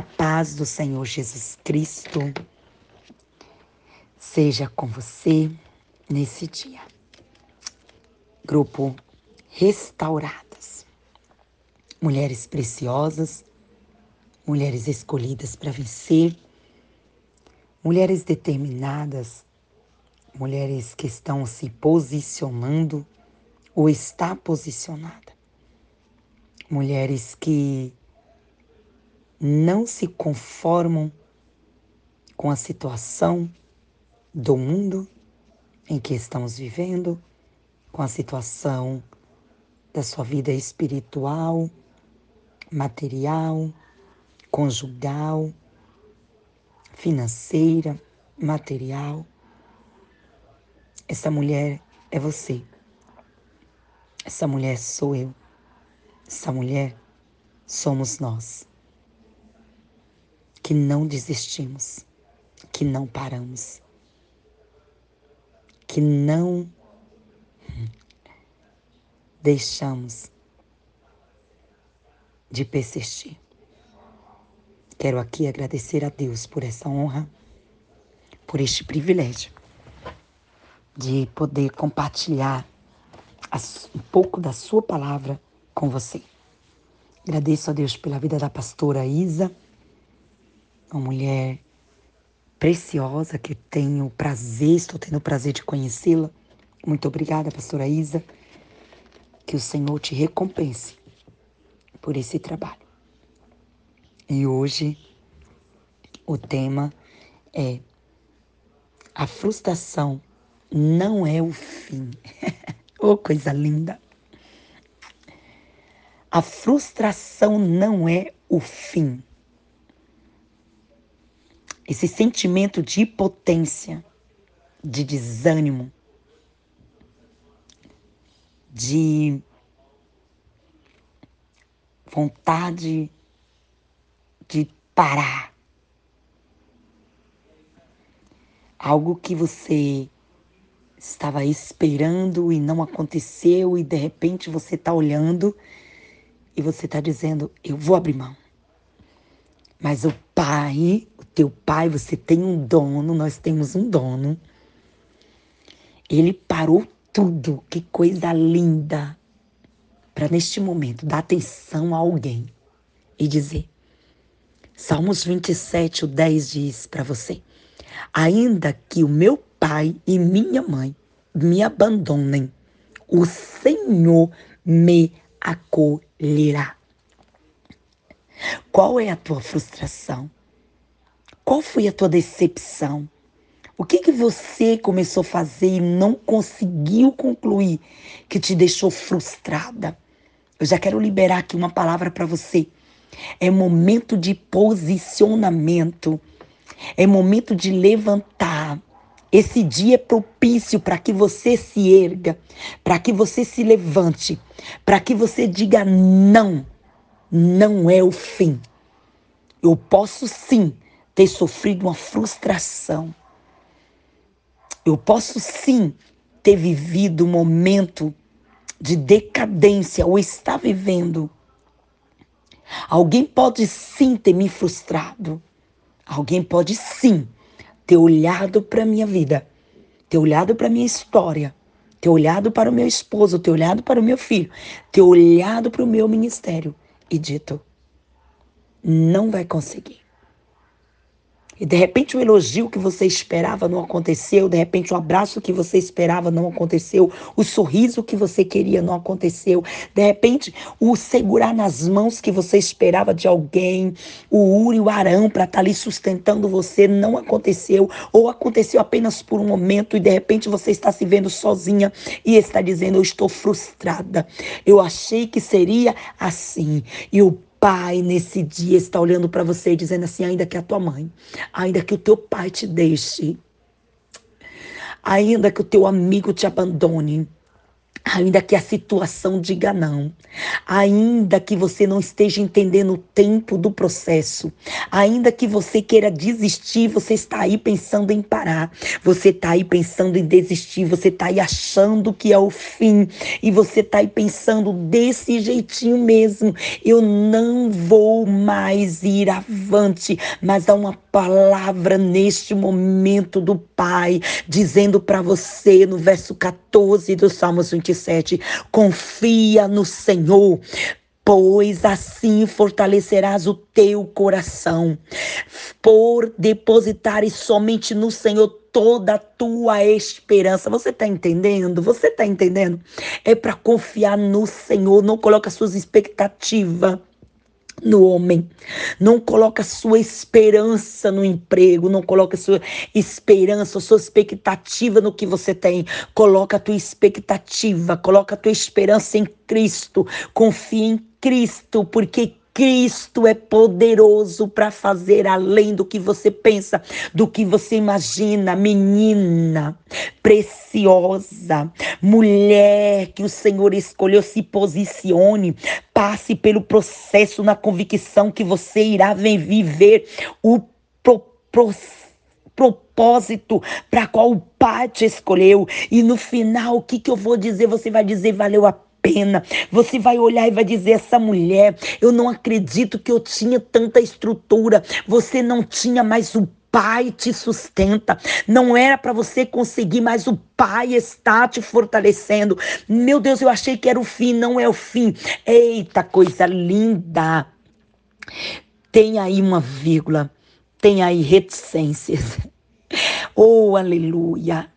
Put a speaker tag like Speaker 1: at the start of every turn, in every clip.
Speaker 1: A paz do Senhor Jesus Cristo seja com você nesse dia. Grupo Restauradas. Mulheres preciosas, mulheres escolhidas para vencer, mulheres determinadas, mulheres que estão se posicionando ou está posicionada. Mulheres que não se conformam com a situação do mundo em que estamos vivendo, com a situação da sua vida espiritual, material, conjugal, financeira, material. Essa mulher é você. Essa mulher sou eu. Essa mulher somos nós que não desistimos, que não paramos, que não deixamos de persistir. Quero aqui agradecer a Deus por essa honra, por este privilégio de poder compartilhar um pouco da Sua palavra com você. Agradeço a Deus pela vida da pastora Isa uma mulher preciosa que tenho o prazer, estou tendo o prazer de conhecê-la. Muito obrigada, pastora Isa. Que o Senhor te recompense por esse trabalho. E hoje o tema é a frustração não é o fim. oh, coisa linda! A frustração não é o fim esse sentimento de impotência, de desânimo, de vontade de parar. Algo que você estava esperando e não aconteceu, e de repente você está olhando e você está dizendo: Eu vou abrir mão. Mas o pai, teu pai, você tem um dono, nós temos um dono. Ele parou tudo, que coisa linda, para neste momento dar atenção a alguém e dizer: Salmos 27, o 10 diz para você: Ainda que o meu pai e minha mãe me abandonem, o Senhor me acolherá. Qual é a tua frustração? Qual foi a tua decepção? O que que você começou a fazer e não conseguiu concluir que te deixou frustrada? Eu já quero liberar aqui uma palavra para você. É momento de posicionamento. É momento de levantar. Esse dia é propício para que você se erga, para que você se levante, para que você diga não não é o fim. Eu posso sim ter sofrido uma frustração. Eu posso sim ter vivido um momento de decadência ou estar vivendo. Alguém pode sim ter me frustrado. Alguém pode sim ter olhado para a minha vida, ter olhado para a minha história, ter olhado para o meu esposo, ter olhado para o meu filho, ter olhado para o meu ministério e dito: não vai conseguir. E de repente o elogio que você esperava não aconteceu, de repente o abraço que você esperava não aconteceu, o sorriso que você queria não aconteceu, de repente o segurar nas mãos que você esperava de alguém, o Uri, o Arão para estar tá ali sustentando você não aconteceu, ou aconteceu apenas por um momento e de repente você está se vendo sozinha e está dizendo: Eu estou frustrada, eu achei que seria assim. E o pai nesse dia está olhando para você dizendo assim: ainda que a tua mãe, ainda que o teu pai te deixe, ainda que o teu amigo te abandone, Ainda que a situação diga não, ainda que você não esteja entendendo o tempo do processo, ainda que você queira desistir, você está aí pensando em parar, você está aí pensando em desistir, você está aí achando que é o fim, e você está aí pensando desse jeitinho mesmo, eu não vou mais ir avante, mas há uma palavra neste momento do Pai, dizendo para você no verso 14 do Salmos 27, confia no Senhor, pois assim fortalecerás o teu coração, por depositares somente no Senhor toda a tua esperança. Você está entendendo? Você está entendendo? É para confiar no Senhor, não coloca suas expectativas no homem. Não coloca sua esperança no emprego, não coloca sua esperança, sua expectativa no que você tem. Coloca a tua expectativa, coloca a tua esperança em Cristo. Confia em Cristo, porque Cristo é poderoso para fazer além do que você pensa, do que você imagina. Menina preciosa, mulher que o Senhor escolheu, se posicione, passe pelo processo na convicção que você irá viver o processo propósito para qual o Pai te escolheu. E no final, o que, que eu vou dizer? Você vai dizer, valeu a pena. Você vai olhar e vai dizer: essa mulher, eu não acredito que eu tinha tanta estrutura. Você não tinha mais o Pai te sustenta. Não era para você conseguir, mas o Pai está te fortalecendo. Meu Deus, eu achei que era o fim, não é o fim. Eita, coisa linda. Tem aí uma vírgula, tem aí reticências. Oh, aleluia.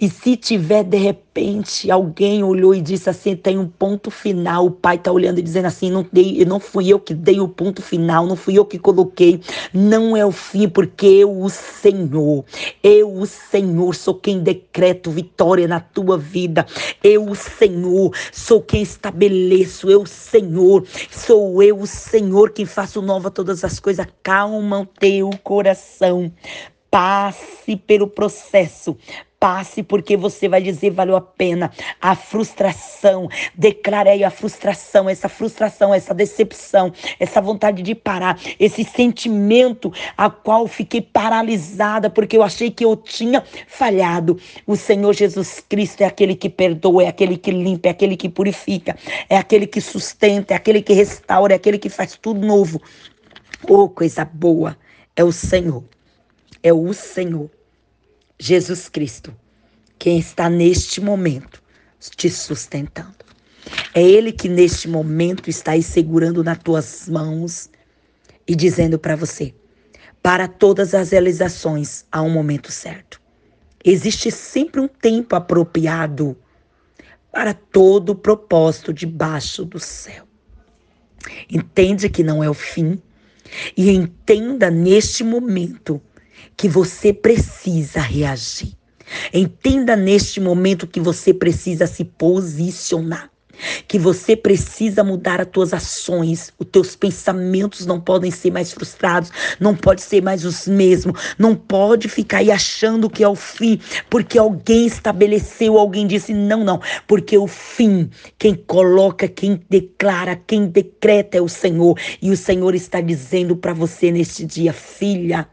Speaker 1: E se tiver de repente alguém olhou e disse assim, tem um ponto final, o pai está olhando e dizendo assim, não dei, não fui eu que dei o ponto final, não fui eu que coloquei, não é o fim, porque eu, o Senhor, eu, o Senhor, sou quem decreto vitória na tua vida. Eu, o Senhor, sou quem estabeleço, eu, Senhor, sou eu, o Senhor, quem faço nova todas as coisas. Calma o teu coração. Passe pelo processo, passe, porque você vai dizer valeu a pena. A frustração, declarei a frustração, essa frustração, essa decepção, essa vontade de parar, esse sentimento a qual fiquei paralisada porque eu achei que eu tinha falhado. O Senhor Jesus Cristo é aquele que perdoa, é aquele que limpa, é aquele que purifica, é aquele que sustenta, é aquele que restaura, é aquele que faz tudo novo. Oh, coisa boa é o Senhor. É o Senhor. Jesus Cristo, quem está neste momento te sustentando. É Ele que neste momento está aí segurando nas tuas mãos e dizendo para você: para todas as realizações há um momento certo. Existe sempre um tempo apropriado para todo o propósito debaixo do céu. Entende que não é o fim e entenda neste momento que você precisa reagir. Entenda neste momento que você precisa se posicionar que você precisa mudar as tuas ações, os teus pensamentos não podem ser mais frustrados, não pode ser mais os mesmos, não pode ficar aí achando que é o fim, porque alguém estabeleceu, alguém disse não, não, porque o fim, quem coloca, quem declara, quem decreta é o Senhor, e o Senhor está dizendo para você neste dia, filha,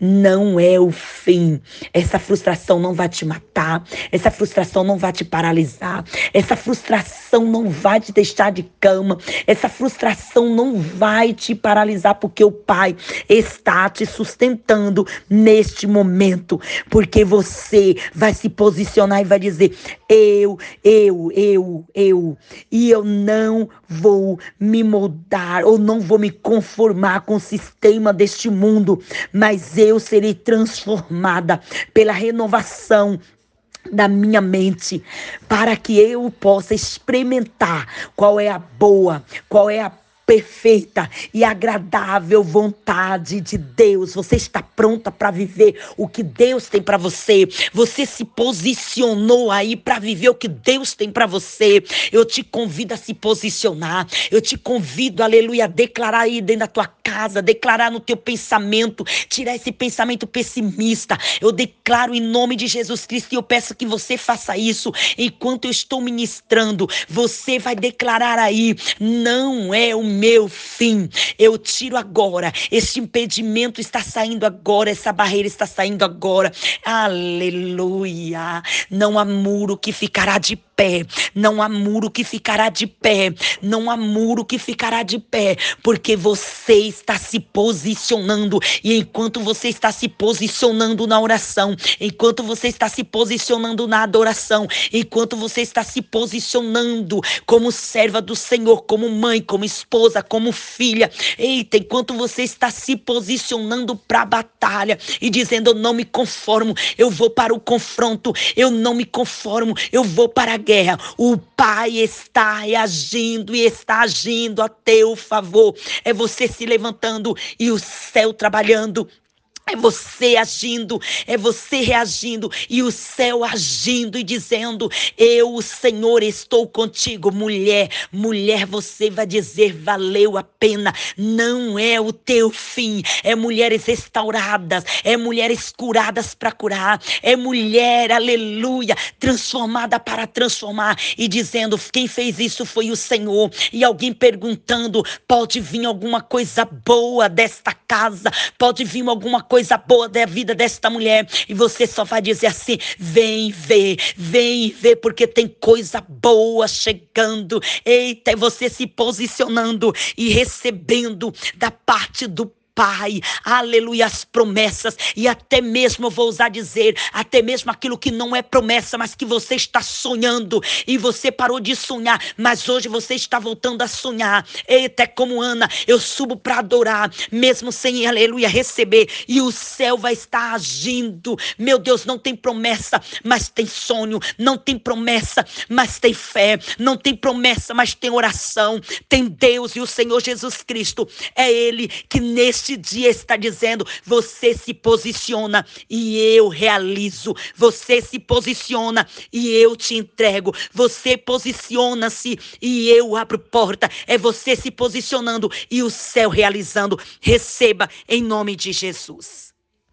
Speaker 1: não é o fim. Essa frustração não vai te matar. Essa frustração não vai te paralisar. Essa frustração não vai te deixar de cama. Essa frustração não vai te paralisar, porque o Pai está te sustentando neste momento. Porque você vai se posicionar e vai dizer: Eu, eu, eu, eu. E eu não vou me moldar ou não vou me conformar com o sistema deste mundo, mas eu serei transformada pela renovação da minha mente, para que eu possa experimentar qual é a boa, qual é a perfeita e agradável vontade de Deus. Você está pronta para viver o que Deus tem para você. Você se posicionou aí para viver o que Deus tem para você. Eu te convido a se posicionar. Eu te convido, aleluia, a declarar aí dentro da tua casa, declarar no teu pensamento, tirar esse pensamento pessimista. Eu declaro em nome de Jesus Cristo e eu peço que você faça isso enquanto eu estou ministrando. Você vai declarar aí: não é o meu fim. Eu tiro agora. Esse impedimento está saindo agora, essa barreira está saindo agora. Aleluia. Não há muro que ficará de pé, não há muro que ficará de pé, não há muro que ficará de pé, porque você está se posicionando. E enquanto você está se posicionando na oração, enquanto você está se posicionando na adoração, enquanto você está se posicionando como serva do Senhor, como mãe, como esposa, como filha, eita, enquanto você está se posicionando para a batalha e dizendo: Eu não me conformo, eu vou para o confronto, eu não me conformo, eu vou para a guerra. O Pai está reagindo e está agindo a teu favor. É você se levantando e o céu trabalhando é você agindo, é você reagindo e o céu agindo e dizendo: Eu, o Senhor, estou contigo, mulher. Mulher, você vai dizer: valeu a pena. Não é o teu fim. É mulheres restauradas, é mulheres curadas para curar, é mulher, aleluia, transformada para transformar e dizendo: Quem fez isso foi o Senhor. E alguém perguntando: Pode vir alguma coisa boa desta casa? Pode vir alguma coisa coisa boa da vida desta mulher. E você só vai dizer assim: vem ver, vem ver, porque tem coisa boa chegando. Eita, é você se posicionando e recebendo da parte do Pai, aleluia, as promessas. E até mesmo, eu vou usar dizer, até mesmo aquilo que não é promessa, mas que você está sonhando. E você parou de sonhar, mas hoje você está voltando a sonhar. Eita, é como Ana, eu subo para adorar, mesmo sem, aleluia, receber, e o céu vai estar agindo. Meu Deus, não tem promessa, mas tem sonho, não tem promessa, mas tem fé, não tem promessa, mas tem oração, tem Deus e o Senhor Jesus Cristo, é Ele que neste neste dia está dizendo: você se posiciona e eu realizo. Você se posiciona e eu te entrego. Você posiciona-se e eu abro porta. É você se posicionando e o céu realizando. Receba em nome de Jesus.